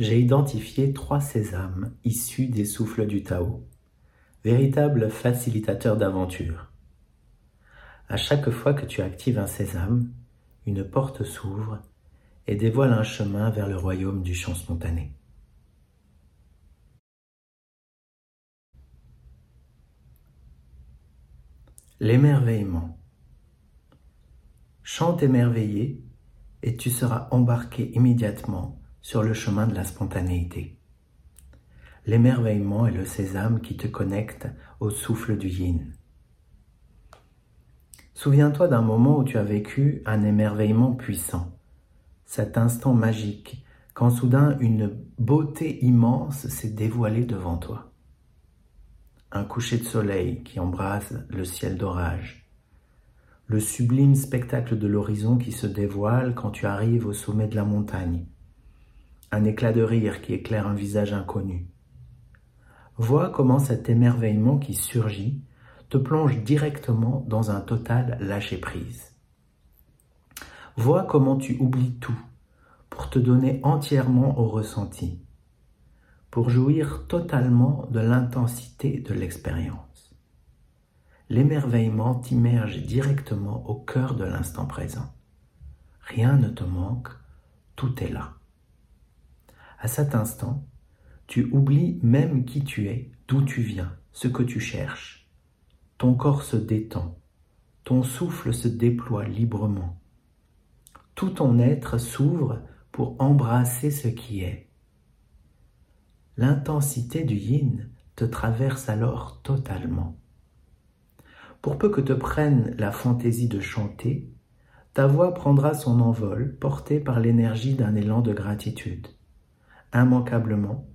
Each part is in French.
j'ai identifié trois sésames issus des souffles du Tao, véritables facilitateurs d'aventure. À chaque fois que tu actives un sésame, une porte s'ouvre et dévoile un chemin vers le royaume du chant spontané. L'émerveillement. Chante émerveillé et tu seras embarqué immédiatement sur le chemin de la spontanéité. L'émerveillement est le sésame qui te connecte au souffle du yin. Souviens-toi d'un moment où tu as vécu un émerveillement puissant, cet instant magique, quand soudain une beauté immense s'est dévoilée devant toi. Un coucher de soleil qui embrasse le ciel d'orage, le sublime spectacle de l'horizon qui se dévoile quand tu arrives au sommet de la montagne, un éclat de rire qui éclaire un visage inconnu. Vois comment cet émerveillement qui surgit te plonge directement dans un total lâcher-prise. Vois comment tu oublies tout pour te donner entièrement au ressenti, pour jouir totalement de l'intensité de l'expérience. L'émerveillement t'immerge directement au cœur de l'instant présent. Rien ne te manque, tout est là. À cet instant, tu oublies même qui tu es, d'où tu viens, ce que tu cherches. Ton corps se détend, ton souffle se déploie librement. Tout ton être s'ouvre pour embrasser ce qui est. L'intensité du yin te traverse alors totalement. Pour peu que te prenne la fantaisie de chanter, ta voix prendra son envol portée par l'énergie d'un élan de gratitude immanquablement,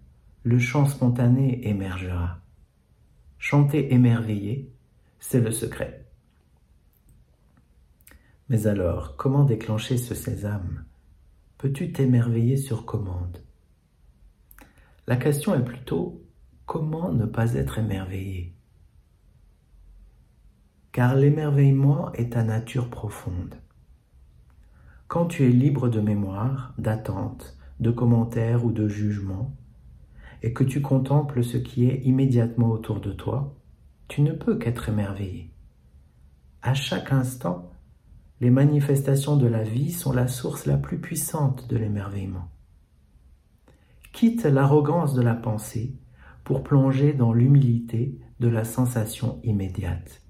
le chant spontané émergera. Chanter émerveillé, c'est le secret. Mais alors, comment déclencher ce sésame? Peux-tu t'émerveiller sur commande? La question est plutôt comment ne pas être émerveillé? Car l'émerveillement est ta nature profonde. Quand tu es libre de mémoire, d'attente, de commentaires ou de jugements, et que tu contemples ce qui est immédiatement autour de toi, tu ne peux qu'être émerveillé. À chaque instant, les manifestations de la vie sont la source la plus puissante de l'émerveillement. Quitte l'arrogance de la pensée pour plonger dans l'humilité de la sensation immédiate.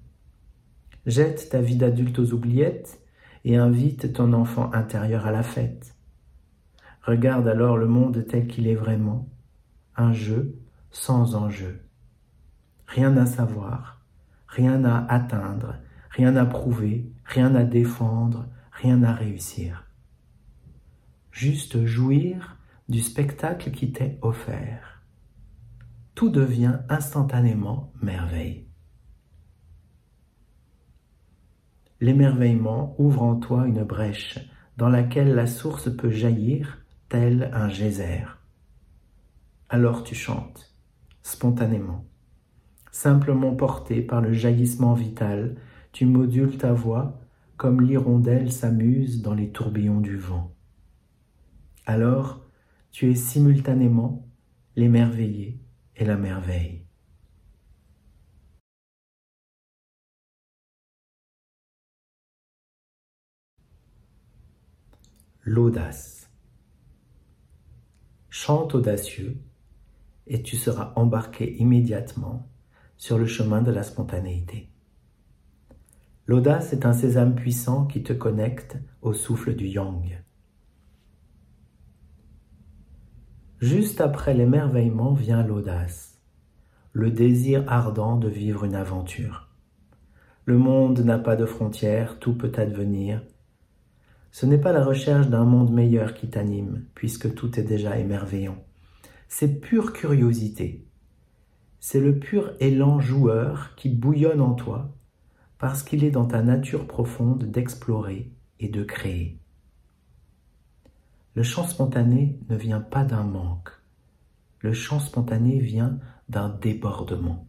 Jette ta vie d'adulte aux oubliettes et invite ton enfant intérieur à la fête. Regarde alors le monde tel qu'il est vraiment, un jeu sans enjeu. Rien à savoir, rien à atteindre, rien à prouver, rien à défendre, rien à réussir. Juste jouir du spectacle qui t'est offert. Tout devient instantanément merveille. L'émerveillement ouvre en toi une brèche dans laquelle la source peut jaillir tel un geyser. Alors tu chantes, spontanément. Simplement porté par le jaillissement vital, tu modules ta voix comme l'hirondelle s'amuse dans les tourbillons du vent. Alors tu es simultanément l'émerveillé et la merveille. L'audace chante audacieux, et tu seras embarqué immédiatement sur le chemin de la spontanéité. L'audace est un sésame puissant qui te connecte au souffle du yang. Juste après l'émerveillement vient l'audace, le désir ardent de vivre une aventure. Le monde n'a pas de frontières, tout peut advenir, ce n'est pas la recherche d'un monde meilleur qui t'anime, puisque tout est déjà émerveillant. C'est pure curiosité. C'est le pur élan joueur qui bouillonne en toi, parce qu'il est dans ta nature profonde d'explorer et de créer. Le chant spontané ne vient pas d'un manque. Le chant spontané vient d'un débordement.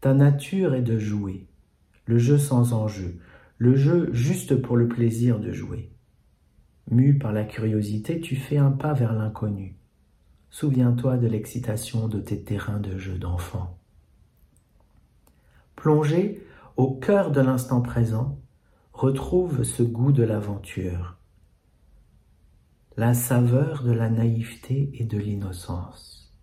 Ta nature est de jouer, le jeu sans enjeu, le jeu juste pour le plaisir de jouer. Mu par la curiosité, tu fais un pas vers l'inconnu. Souviens-toi de l'excitation de tes terrains de jeu d'enfant. Plongé au cœur de l'instant présent, retrouve ce goût de l'aventure, la saveur de la naïveté et de l'innocence.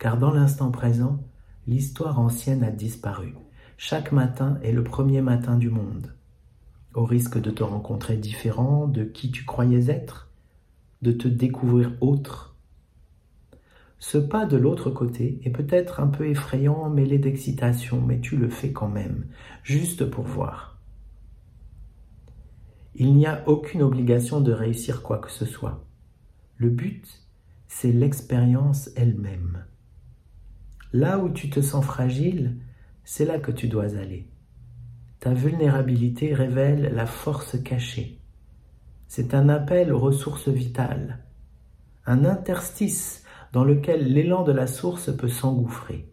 Car dans l'instant présent, l'histoire ancienne a disparu. Chaque matin est le premier matin du monde. Au risque de te rencontrer différent de qui tu croyais être, de te découvrir autre. Ce pas de l'autre côté est peut-être un peu effrayant, mêlé d'excitation, mais tu le fais quand même, juste pour voir. Il n'y a aucune obligation de réussir quoi que ce soit. Le but, c'est l'expérience elle-même. Là où tu te sens fragile, c'est là que tu dois aller. Ta vulnérabilité révèle la force cachée. C'est un appel aux ressources vitales, un interstice dans lequel l'élan de la source peut s'engouffrer.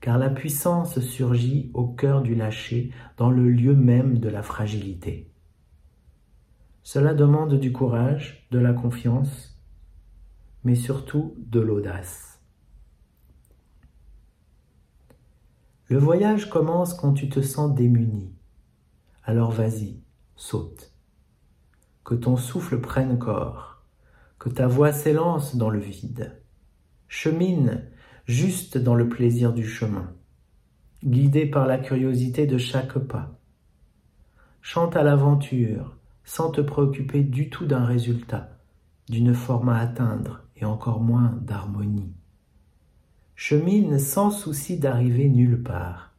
Car la puissance surgit au cœur du lâcher, dans le lieu même de la fragilité. Cela demande du courage, de la confiance, mais surtout de l'audace. Le voyage commence quand tu te sens démuni. Alors vas-y, saute. Que ton souffle prenne corps, que ta voix s'élance dans le vide. Chemine juste dans le plaisir du chemin, guidé par la curiosité de chaque pas. Chante à l'aventure, sans te préoccuper du tout d'un résultat, d'une forme à atteindre et encore moins d'harmonie chemine sans souci d'arriver nulle part.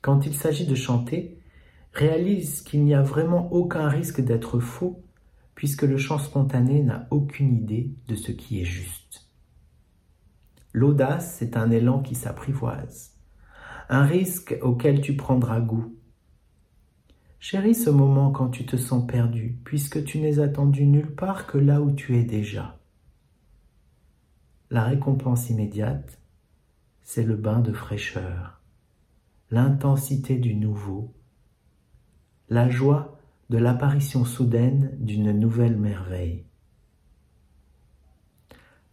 Quand il s'agit de chanter, réalise qu'il n'y a vraiment aucun risque d'être faux, puisque le chant spontané n'a aucune idée de ce qui est juste. L'audace, c'est un élan qui s'apprivoise, un risque auquel tu prendras goût. Chéris ce moment quand tu te sens perdu, puisque tu n'es attendu nulle part que là où tu es déjà. La récompense immédiate, c'est le bain de fraîcheur, l'intensité du nouveau, la joie de l'apparition soudaine d'une nouvelle merveille.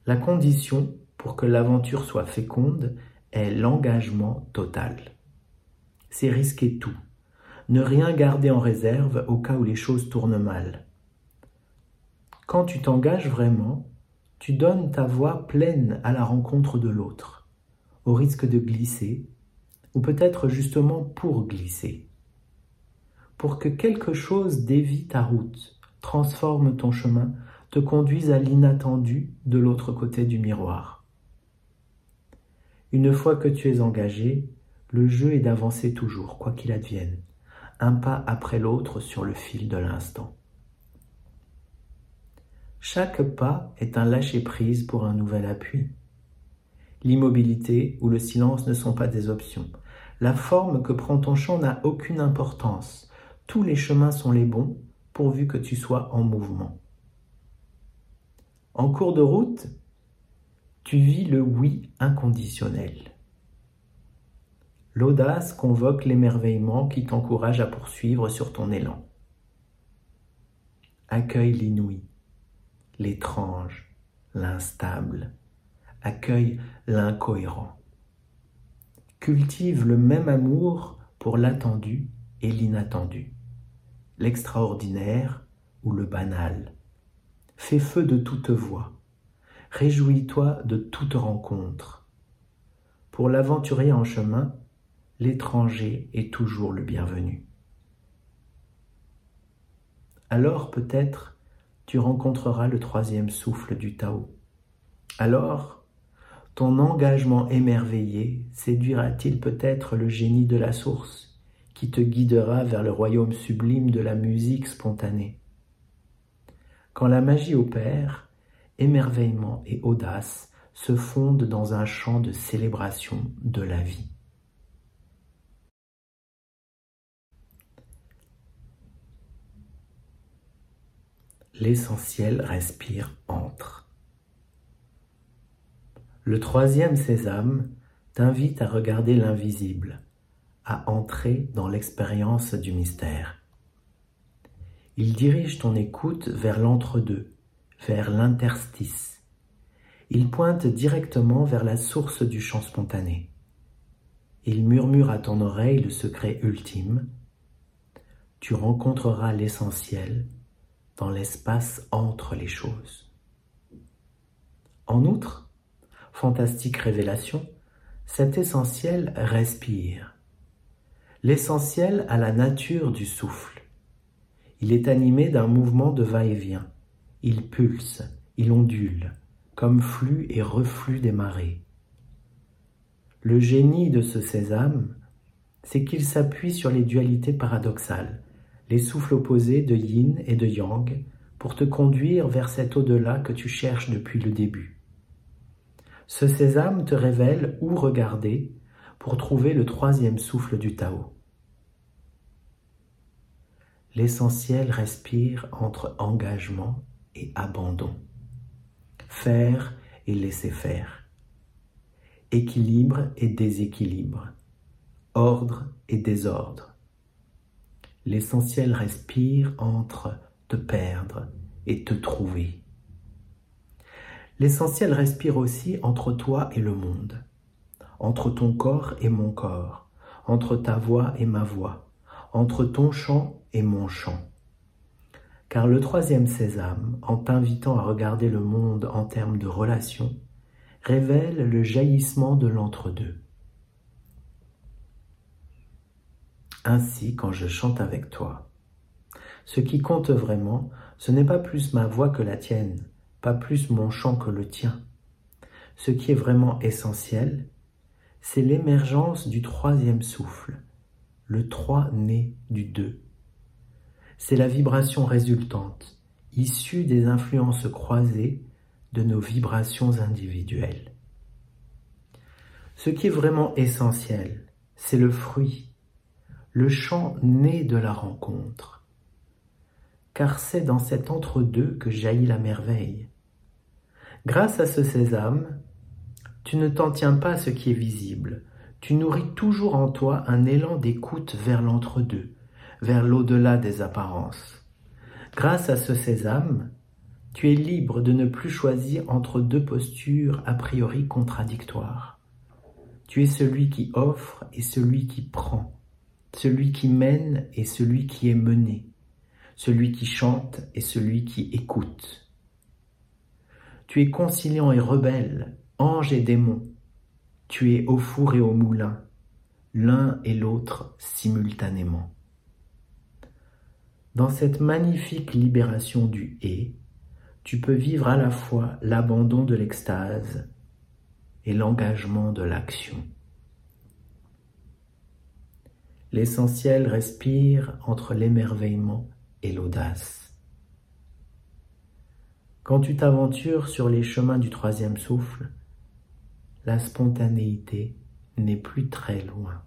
La condition pour que l'aventure soit féconde est l'engagement total. C'est risquer tout, ne rien garder en réserve au cas où les choses tournent mal. Quand tu t'engages vraiment, tu donnes ta voix pleine à la rencontre de l'autre, au risque de glisser, ou peut-être justement pour glisser. Pour que quelque chose dévie ta route, transforme ton chemin, te conduise à l'inattendu de l'autre côté du miroir. Une fois que tu es engagé, le jeu est d'avancer toujours, quoi qu'il advienne, un pas après l'autre sur le fil de l'instant. Chaque pas est un lâcher-prise pour un nouvel appui. L'immobilité ou le silence ne sont pas des options. La forme que prend ton chant n'a aucune importance. Tous les chemins sont les bons, pourvu que tu sois en mouvement. En cours de route, tu vis le oui inconditionnel. L'audace convoque l'émerveillement qui t'encourage à poursuivre sur ton élan. Accueille l'inouï l'étrange, l'instable, accueille l'incohérent. Cultive le même amour pour l'attendu et l'inattendu, l'extraordinaire ou le banal. Fais feu de toute voix, réjouis-toi de toute rencontre. Pour l'aventurier en chemin, l'étranger est toujours le bienvenu. Alors peut-être tu rencontreras le troisième souffle du Tao. Alors, ton engagement émerveillé séduira-t-il peut-être le génie de la source, qui te guidera vers le royaume sublime de la musique spontanée? Quand la magie opère, émerveillement et audace se fondent dans un chant de célébration de la vie. L'essentiel respire entre. Le troisième sésame t'invite à regarder l'invisible, à entrer dans l'expérience du mystère. Il dirige ton écoute vers l'entre-deux, vers l'interstice. Il pointe directement vers la source du chant spontané. Il murmure à ton oreille le secret ultime. Tu rencontreras l'essentiel dans l'espace entre les choses. En outre, fantastique révélation, cet essentiel respire. L'essentiel a la nature du souffle. Il est animé d'un mouvement de va-et-vient. Il pulse, il ondule, comme flux et reflux des marées. Le génie de ce sésame, c'est qu'il s'appuie sur les dualités paradoxales, les souffles opposés de yin et de yang, pour te conduire vers cet au-delà que tu cherches depuis le début. Ce sésame te révèle où regarder pour trouver le troisième souffle du Tao. L'essentiel respire entre engagement et abandon, faire et laisser faire, équilibre et déséquilibre, ordre et désordre. L'essentiel respire entre te perdre et te trouver. L'essentiel respire aussi entre toi et le monde, entre ton corps et mon corps, entre ta voix et ma voix, entre ton chant et mon chant. Car le troisième sésame, en t'invitant à regarder le monde en termes de relations, révèle le jaillissement de l'entre-deux. Ainsi, quand je chante avec toi, ce qui compte vraiment, ce n'est pas plus ma voix que la tienne, pas plus mon chant que le tien. Ce qui est vraiment essentiel, c'est l'émergence du troisième souffle, le trois né du deux, c'est la vibration résultante, issue des influences croisées de nos vibrations individuelles. Ce qui est vraiment essentiel, c'est le fruit, le chant né de la rencontre. Car c'est dans cet entre-deux que jaillit la merveille. Grâce à ce sésame, tu ne t'en tiens pas à ce qui est visible, tu nourris toujours en toi un élan d'écoute vers l'entre-deux, vers l'au-delà des apparences. Grâce à ce sésame, tu es libre de ne plus choisir entre deux postures a priori contradictoires. Tu es celui qui offre et celui qui prend, celui qui mène et celui qui est mené, celui qui chante et celui qui écoute. Tu es conciliant et rebelle, ange et démon. Tu es au four et au moulin, l'un et l'autre simultanément. Dans cette magnifique libération du et, tu peux vivre à la fois l'abandon de l'extase et l'engagement de l'action. L'essentiel respire entre l'émerveillement et l'audace. Quand tu t'aventures sur les chemins du troisième souffle, la spontanéité n'est plus très loin.